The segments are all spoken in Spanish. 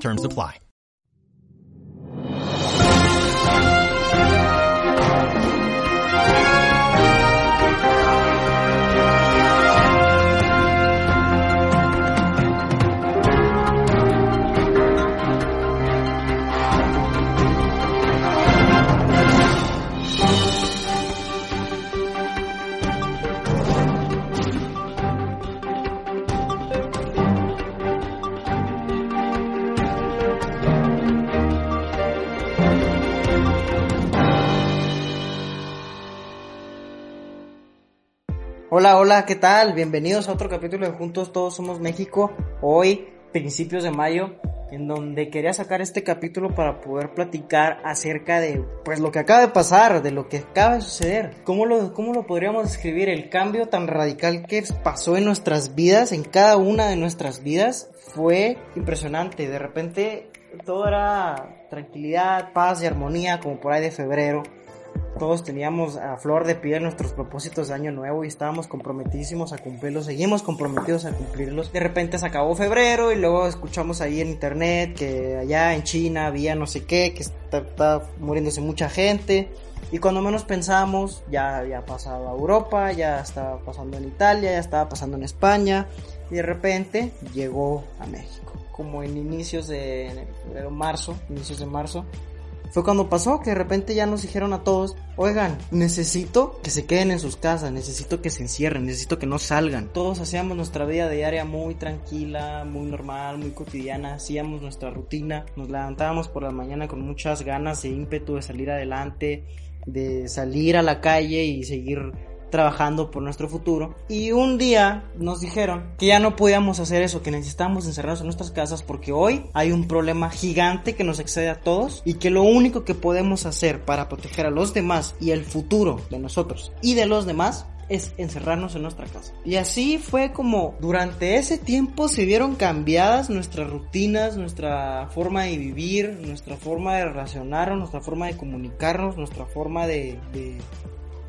Terms apply. Hola, hola, ¿qué tal? Bienvenidos a otro capítulo de Juntos Todos Somos México. Hoy, principios de mayo, en donde quería sacar este capítulo para poder platicar acerca de pues lo que acaba de pasar, de lo que acaba de suceder. ¿Cómo lo, cómo lo podríamos describir? El cambio tan radical que pasó en nuestras vidas, en cada una de nuestras vidas, fue impresionante. De repente todo era tranquilidad, paz y armonía, como por ahí de febrero todos teníamos a flor de piel nuestros propósitos de año nuevo y estábamos comprometidísimos a cumplirlos, seguimos comprometidos a cumplirlos. De repente se acabó febrero y luego escuchamos ahí en internet que allá en China había no sé qué, que está, muriéndose mucha gente. Y cuando menos pensamos, ya había pasado a Europa, ya estaba pasando en Italia, ya estaba pasando en España. Y de repente llegó a México. Como en inicios de febrero, marzo, inicios de marzo, fue cuando pasó que de repente ya nos dijeron a todos, oigan, necesito que se queden en sus casas, necesito que se encierren, necesito que no salgan. Todos hacíamos nuestra vida diaria muy tranquila, muy normal, muy cotidiana, hacíamos nuestra rutina, nos levantábamos por la mañana con muchas ganas e ímpetu de salir adelante, de salir a la calle y seguir trabajando por nuestro futuro. Y un día nos dijeron que ya no podíamos hacer eso, que necesitábamos encerrarnos en nuestras casas porque hoy hay un problema gigante que nos excede a todos y que lo único que podemos hacer para proteger a los demás y el futuro de nosotros y de los demás es encerrarnos en nuestra casa. Y así fue como durante ese tiempo se vieron cambiadas nuestras rutinas, nuestra forma de vivir, nuestra forma de relacionarnos, nuestra forma de comunicarnos, nuestra forma de, de,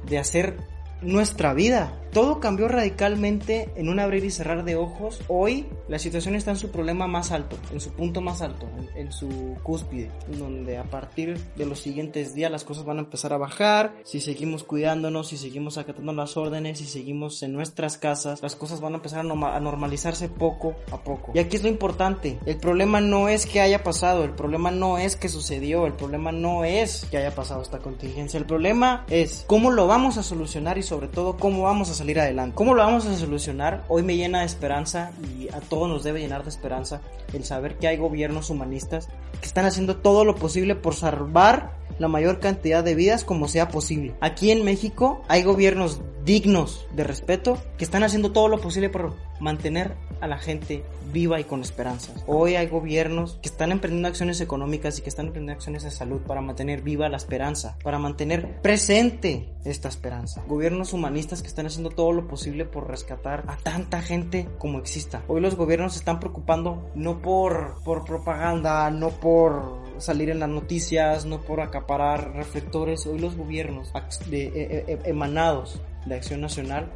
de hacer nuestra vida. Todo cambió radicalmente en un abrir y cerrar de ojos. Hoy la situación está en su problema más alto, en su punto más alto, en, su cúspide, donde a partir de los siguientes días las cosas van a empezar a bajar. Si seguimos cuidándonos, si seguimos acatando las órdenes, si seguimos en nuestras casas, las cosas van a empezar a normalizarse poco a poco. Y aquí es lo importante, el problema no es que haya pasado, el problema no es que sucedió, el problema no es que haya pasado esta contingencia, el problema es cómo lo vamos a solucionar y sobre todo cómo vamos a salir adelante. ¿Cómo lo vamos a solucionar? Hoy me llena de esperanza y a todos nos debe llenar de esperanza el saber que hay gobiernos humanistas que están haciendo todo lo posible por salvar la mayor cantidad de vidas como sea posible. Aquí en México hay gobiernos dignos de respeto que están haciendo todo lo posible por mantener a la gente viva y con esperanzas. Hoy hay gobiernos que están emprendiendo acciones económicas y que están emprendiendo acciones de salud para mantener viva la esperanza, para mantener presente esta esperanza. Gobiernos humanistas que están haciendo todo lo posible por rescatar a tanta gente como exista. Hoy los gobiernos se están preocupando no por, por propaganda, no por salir en las noticias, no por acaparar reflectores. Hoy los gobiernos de, eh, eh, eh, emanados de Acción Nacional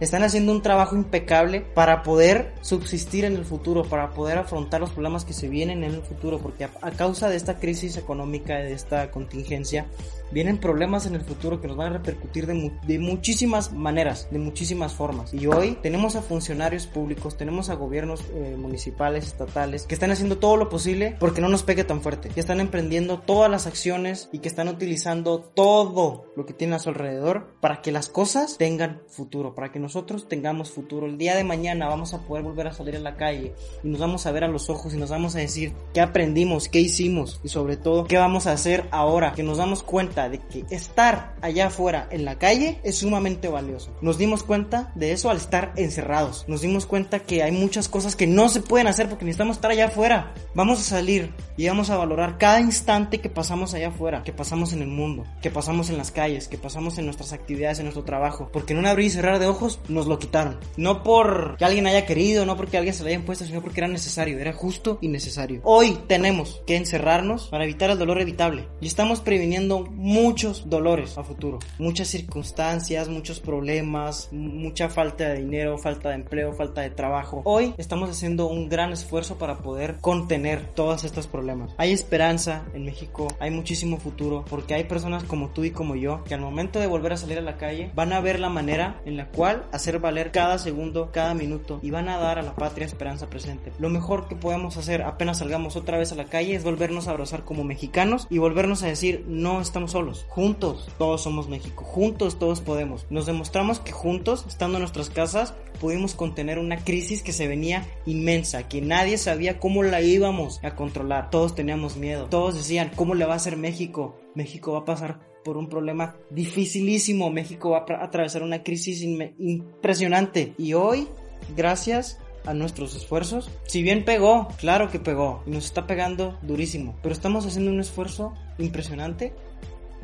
están haciendo un trabajo impecable para poder subsistir en el futuro, para poder afrontar los problemas que se vienen en el futuro, porque a, causa de esta crisis económica, de esta contingencia, vienen problemas en el futuro que nos van a repercutir de, muchísimas maneras, de muchísimas formas. Y hoy tenemos a funcionarios públicos, tenemos a gobiernos eh, municipales, estatales, que están haciendo todo lo posible porque no nos pegue tan fuerte, que están emprendiendo todas las acciones y que están utilizando todo lo que tienen a su alrededor para que las cosas tengan futuro, para que nosotros tengamos futuro. El día de mañana vamos a poder volver a salir a la calle y nos vamos a ver a los ojos y nos vamos a decir qué aprendimos, qué hicimos y sobre todo qué vamos a hacer ahora que nos damos cuenta de que estar allá afuera en la calle es sumamente valioso. Nos dimos cuenta de eso al estar encerrados. Nos dimos cuenta que hay muchas cosas que no se pueden hacer porque necesitamos estar allá afuera. Vamos a salir y vamos a valorar cada instante que pasamos allá afuera, que pasamos en el mundo, que pasamos en las calles, que pasamos en nuestras actividades, en nuestro trabajo. Porque en un abrir y cerrar de ojos nos lo quitaron. No por que alguien haya querido, no porque alguien se lo haya impuesto, sino porque era necesario, era justo y necesario. Hoy tenemos que encerrarnos para evitar el dolor evitable. Y estamos previniendo muchos dolores a futuro. Muchas circunstancias, muchos problemas, mucha falta de dinero, falta de empleo, falta de trabajo. Hoy estamos haciendo un gran esfuerzo para poder contener todos estos problemas. Hay esperanza en México, hay muchísimo futuro, porque hay personas como tú y como yo que al momento de volver a salir a la calle van a ver la manera en la cual hacer valer cada segundo, cada minuto y van a dar a la patria esperanza presente. Lo mejor que podemos hacer apenas salgamos otra vez a la calle es volvernos a abrazar como mexicanos y volvernos a decir no estamos solos, juntos todos somos México, juntos todos podemos. Nos demostramos que juntos, estando en nuestras casas, pudimos contener una crisis que se venía inmensa, que nadie sabía cómo la íbamos a controlar. Todos teníamos miedo, todos decían cómo le va a hacer México. México va a pasar por un problema dificilísimo. México va a atravesar una crisis impresionante. Y hoy, gracias a nuestros esfuerzos, si bien pegó, claro que pegó, y nos está pegando durísimo, pero estamos haciendo un esfuerzo impresionante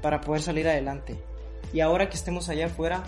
para poder salir adelante. Y ahora que estemos allá afuera,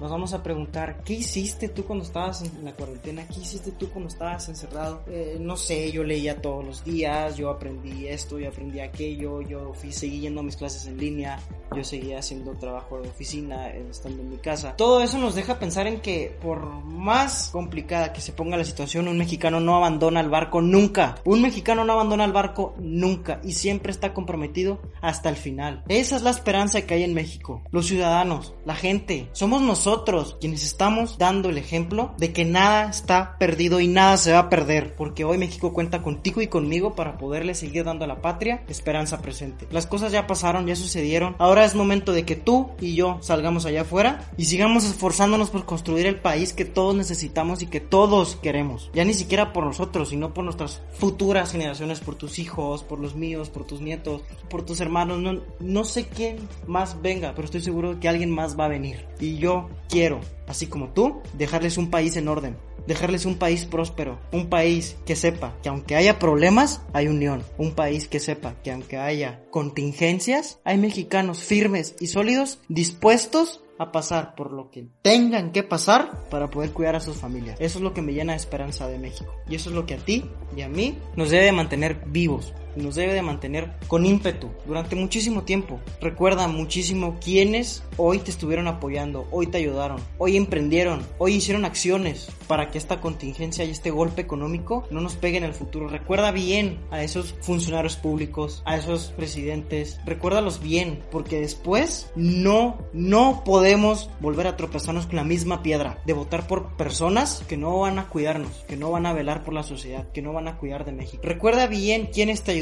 nos vamos a preguntar, ¿qué hiciste tú cuando estabas en la cuarentena? ¿Qué hiciste tú cuando estabas encerrado? Eh, no sé, yo leía todos los días, yo aprendí esto, yo aprendí aquello, yo fui, seguí yendo a mis clases en línea, yo seguía haciendo trabajo de oficina, eh, estando en mi casa. Todo eso nos deja pensar en que por más complicada que se ponga la situación, un mexicano no abandona el barco nunca. Un mexicano no abandona el barco nunca y siempre está comprometido hasta el final. Esa es la esperanza que hay en México. Los ciudadanos, la gente, somos nosotros nosotros quienes estamos dando el ejemplo de que nada está perdido y nada se va a perder, porque hoy México cuenta contigo y conmigo para poderle seguir dando a la patria esperanza presente. Las cosas ya pasaron, ya sucedieron, ahora es momento de que tú y yo salgamos allá afuera y sigamos esforzándonos por construir el país que todos necesitamos y que todos queremos. Ya ni siquiera por nosotros, sino por nuestras futuras generaciones, por tus hijos, por los míos, por tus nietos, por tus hermanos, no, no sé quién más venga, pero estoy seguro que alguien más va a venir. Y yo quiero, así como tú, dejarles un país en orden, dejarles un país próspero, un país que sepa que aunque haya problemas, hay unión, un país que sepa que aunque haya contingencias, hay mexicanos firmes y sólidos dispuestos a pasar por lo que tengan que pasar para poder cuidar a sus familias. Eso es lo que me llena de esperanza de México. Y eso es lo que a ti y a mí nos debe mantener vivos, nos debe de mantener con ímpetu durante muchísimo tiempo. Recuerda muchísimo quienes hoy te estuvieron apoyando, hoy te ayudaron, hoy emprendieron, hoy hicieron acciones para que esta contingencia y este golpe económico no nos pegue en el futuro. Recuerda bien a esos funcionarios públicos, a esos presidentes, recuérdalos bien, porque después no, no podemos volver a tropezarnos con la misma piedra de votar por personas que no van a cuidarnos, que no van a velar por la sociedad, que no van a cuidar de México. Recuerda bien quiénes te ayudaron,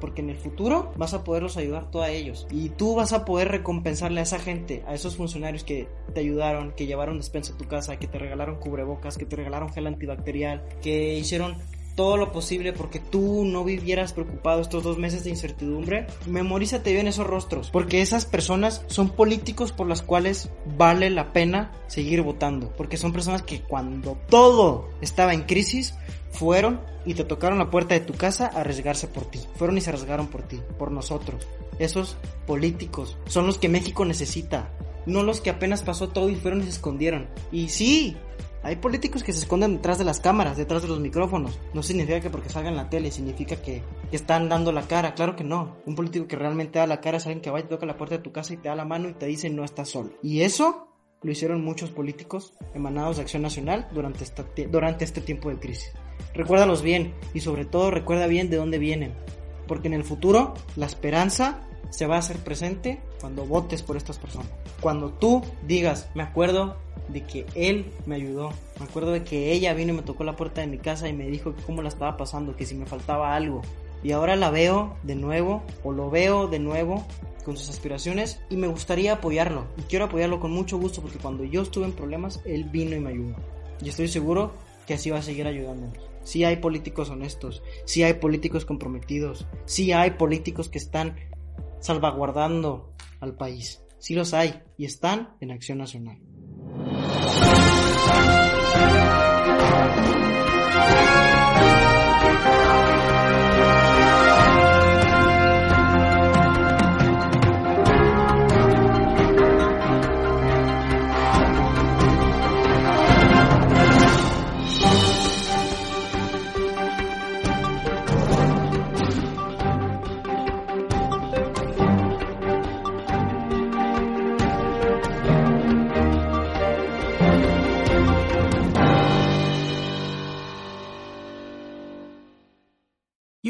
porque en el futuro vas a poderlos ayudar tú a ellos. Y tú vas a poder recompensarle a esa gente, a esos funcionarios que te ayudaron, que llevaron despensa a tu casa, que te regalaron cubrebocas, que te regalaron gel antibacterial, que hicieron todo lo posible porque tú no vivieras preocupado estos dos meses de incertidumbre, memorízate bien esos rostros, porque esas personas son políticos por las cuales vale la pena seguir votando, porque son personas que cuando todo estaba en crisis, fueron y te tocaron la puerta de tu casa a arriesgarse por ti. Fueron y se arriesgaron por ti, por nosotros. Esos políticos son los que México necesita, no los que apenas pasó todo y fueron y se escondieron. Y sí, hay políticos que se esconden detrás de las cámaras, detrás de los micrófonos. No significa que porque salgan en la tele, significa que, están dando la cara. Claro que no. Un político que realmente da la cara es alguien que va y toca la puerta de tu casa y te da la mano y te dice no estás solo. Y eso lo hicieron muchos políticos emanados de Acción Nacional durante, esta, durante este tiempo de crisis. Recuérdalos bien y sobre todo recuerda bien de dónde vienen. Porque en el futuro la esperanza se va a hacer presente cuando votes por estas personas. Cuando tú digas, me acuerdo de que él me ayudó, me acuerdo de que ella vino y me tocó la puerta de mi casa y me dijo cómo la estaba pasando, que si me faltaba algo. y ahora la veo de nuevo o lo veo de nuevo con sus aspiraciones y me gustaría apoyarlo y quiero apoyarlo con mucho gusto porque cuando yo estuve en problemas él vino y me ayudó y estoy seguro que así va a seguir ayudándonos. Si hay políticos honestos, si hay políticos comprometidos, si hay políticos que están salvaguardando al país. Si los hay y están en Acción Nacional. Thank you.